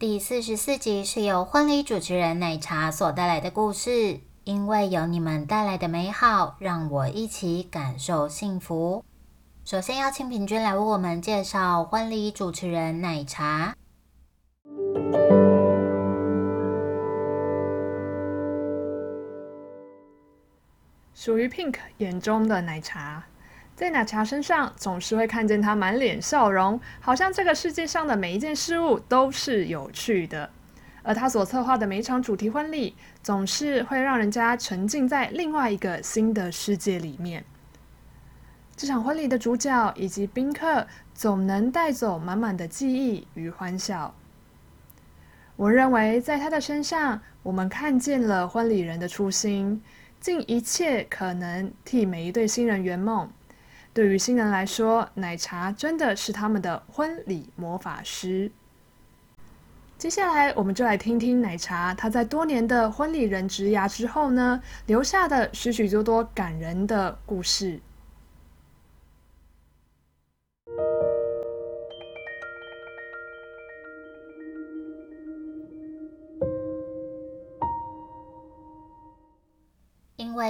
第四十四集是由婚礼主持人奶茶所带来的故事。因为有你们带来的美好，让我一起感受幸福。首先邀请平均来为我们介绍婚礼主持人奶茶。属于 Pink 眼中的奶茶。在奶茶身上，总是会看见他满脸笑容，好像这个世界上的每一件事物都是有趣的。而他所策划的每一场主题婚礼，总是会让人家沉浸在另外一个新的世界里面。这场婚礼的主角以及宾客，总能带走满满的记忆与欢笑。我认为，在他的身上，我们看见了婚礼人的初心，尽一切可能替每一对新人圆梦。对于新人来说，奶茶真的是他们的婚礼魔法师。接下来，我们就来听听奶茶他在多年的婚礼人职涯之后呢，留下的许许多多感人的故事。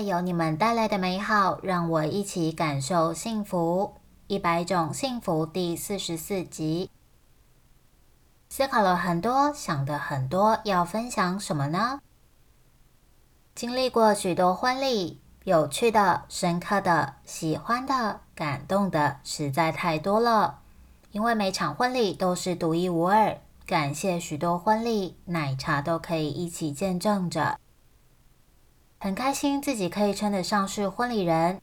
有你们带来的美好，让我一起感受幸福。一百种幸福第四十四集，思考了很多，想的很多，要分享什么呢？经历过许多婚礼，有趣的、深刻的、喜欢的、感动的，实在太多了。因为每场婚礼都是独一无二，感谢许多婚礼，奶茶都可以一起见证着。很开心自己可以称得上是婚礼人。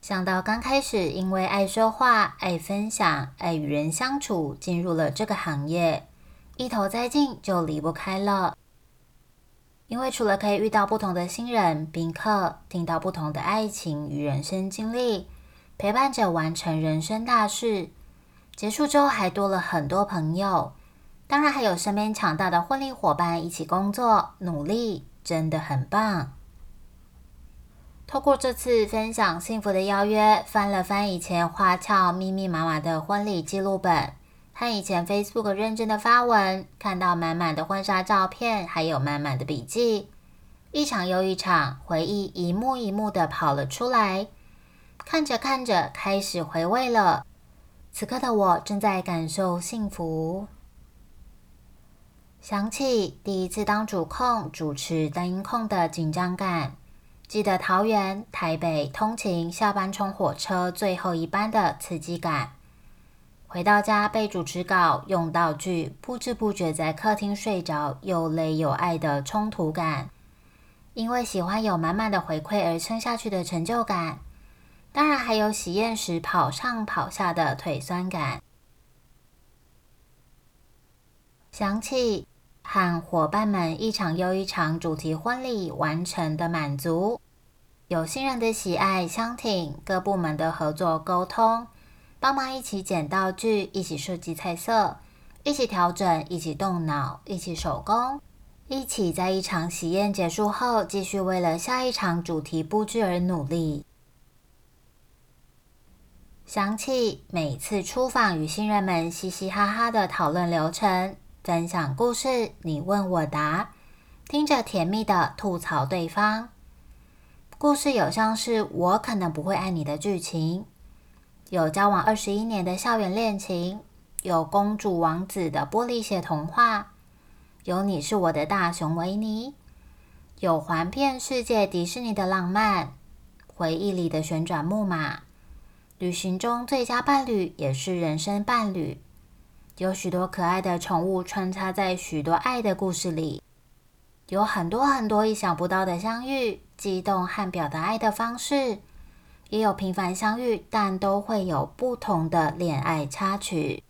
想到刚开始因为爱说话、爱分享、爱与人相处，进入了这个行业，一头栽进就离不开了。因为除了可以遇到不同的新人宾客，听到不同的爱情与人生经历，陪伴着完成人生大事，结束之后还多了很多朋友，当然还有身边强大的婚礼伙伴一起工作努力，真的很棒。透过这次分享幸福的邀约，翻了翻以前花俏密密麻麻的婚礼记录本，和以前 Facebook 认真的发文，看到满满的婚纱照片，还有满满的笔记，一场又一场回忆一幕一幕的跑了出来。看着看着，开始回味了。此刻的我正在感受幸福，想起第一次当主控主持单音控的紧张感。记得桃园、台北通勤下班冲火车最后一班的刺激感，回到家背主持稿、用道具，不知不觉在客厅睡着，又累又爱的冲突感，因为喜欢有满满的回馈而撑下去的成就感，当然还有喜宴时跑上跑下的腿酸感。想起。和伙伴们一场又一场主题婚礼完成的满足，有新人的喜爱相挺，各部门的合作沟通，帮忙一起捡道具，一起设计菜色，一起调整，一起动脑，一起手工，一起在一场喜宴结束后，继续为了下一场主题布置而努力。想起每次出访与新人们嘻嘻哈哈的讨论流程。分享故事，你问我答，听着甜蜜的吐槽对方。故事有像是我可能不会爱你的剧情，有交往二十一年的校园恋情，有公主王子的玻璃鞋童话，有你是我的大熊维尼，有环遍世界迪士尼的浪漫，回忆里的旋转木马，旅行中最佳伴侣也是人生伴侣。有许多可爱的宠物穿插在许多爱的故事里，有很多很多意想不到的相遇、激动和表达爱的方式，也有平凡相遇，但都会有不同的恋爱插曲。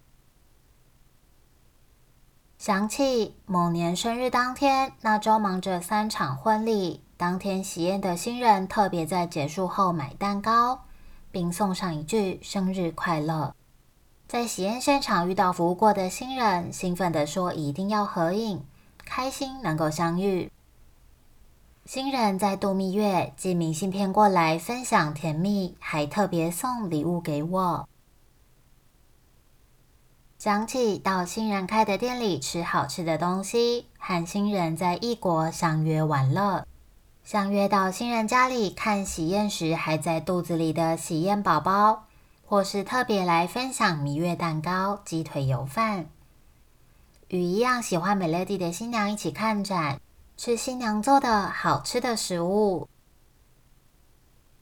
想起某年生日当天，那周忙着三场婚礼，当天喜宴的新人特别在结束后买蛋糕，并送上一句“生日快乐”。在喜宴现场遇到服务过的新人，兴奋地说：“一定要合影，开心能够相遇。”新人在度蜜月，寄明信片过来分享甜蜜，还特别送礼物给我。想起到新人开的店里吃好吃的东西，和新人在异国相约玩乐，相约到新人家里看喜宴时还在肚子里的喜宴宝宝，或是特别来分享蜜月蛋糕、鸡腿油饭，与一样喜欢美乐蒂的新娘一起看展，吃新娘做的好吃的食物。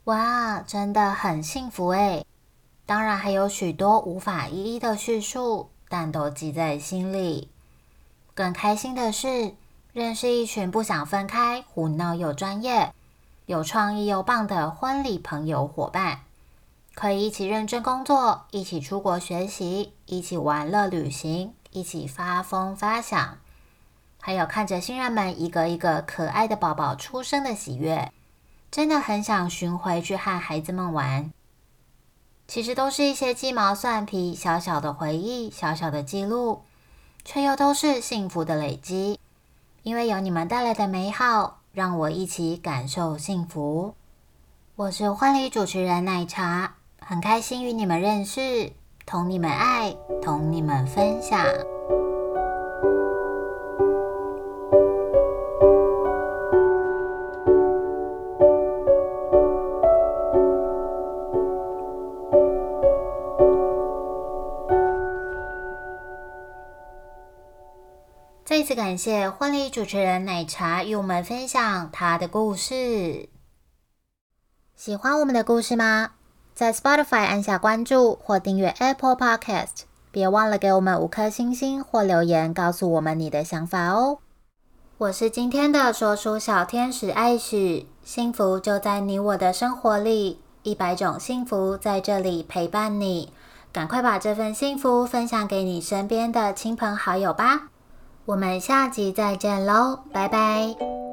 哇，真的很幸福诶！当然还有许多无法一一的叙述，但都记在心里。更开心的是，认识一群不想分开、胡闹又专业、有创意又棒的婚礼朋友伙伴，可以一起认真工作，一起出国学习，一起玩乐旅行，一起发疯发想，还有看着新人们一个一个可爱的宝宝出生的喜悦，真的很想寻回去和孩子们玩。其实都是一些鸡毛蒜皮、小小的回忆、小小的记录，却又都是幸福的累积。因为有你们带来的美好，让我一起感受幸福。我是婚礼主持人奶茶，很开心与你们认识，同你们爱，同你们分享。再次感谢婚礼主持人奶茶与我们分享他的故事。喜欢我们的故事吗？在 Spotify 按下关注或订阅 Apple Podcast，别忘了给我们五颗星星或留言，告诉我们你的想法哦。我是今天的说书小天使艾许，幸福就在你我的生活里，一百种幸福在这里陪伴你。赶快把这份幸福分享给你身边的亲朋好友吧。我们下集再见喽，拜拜。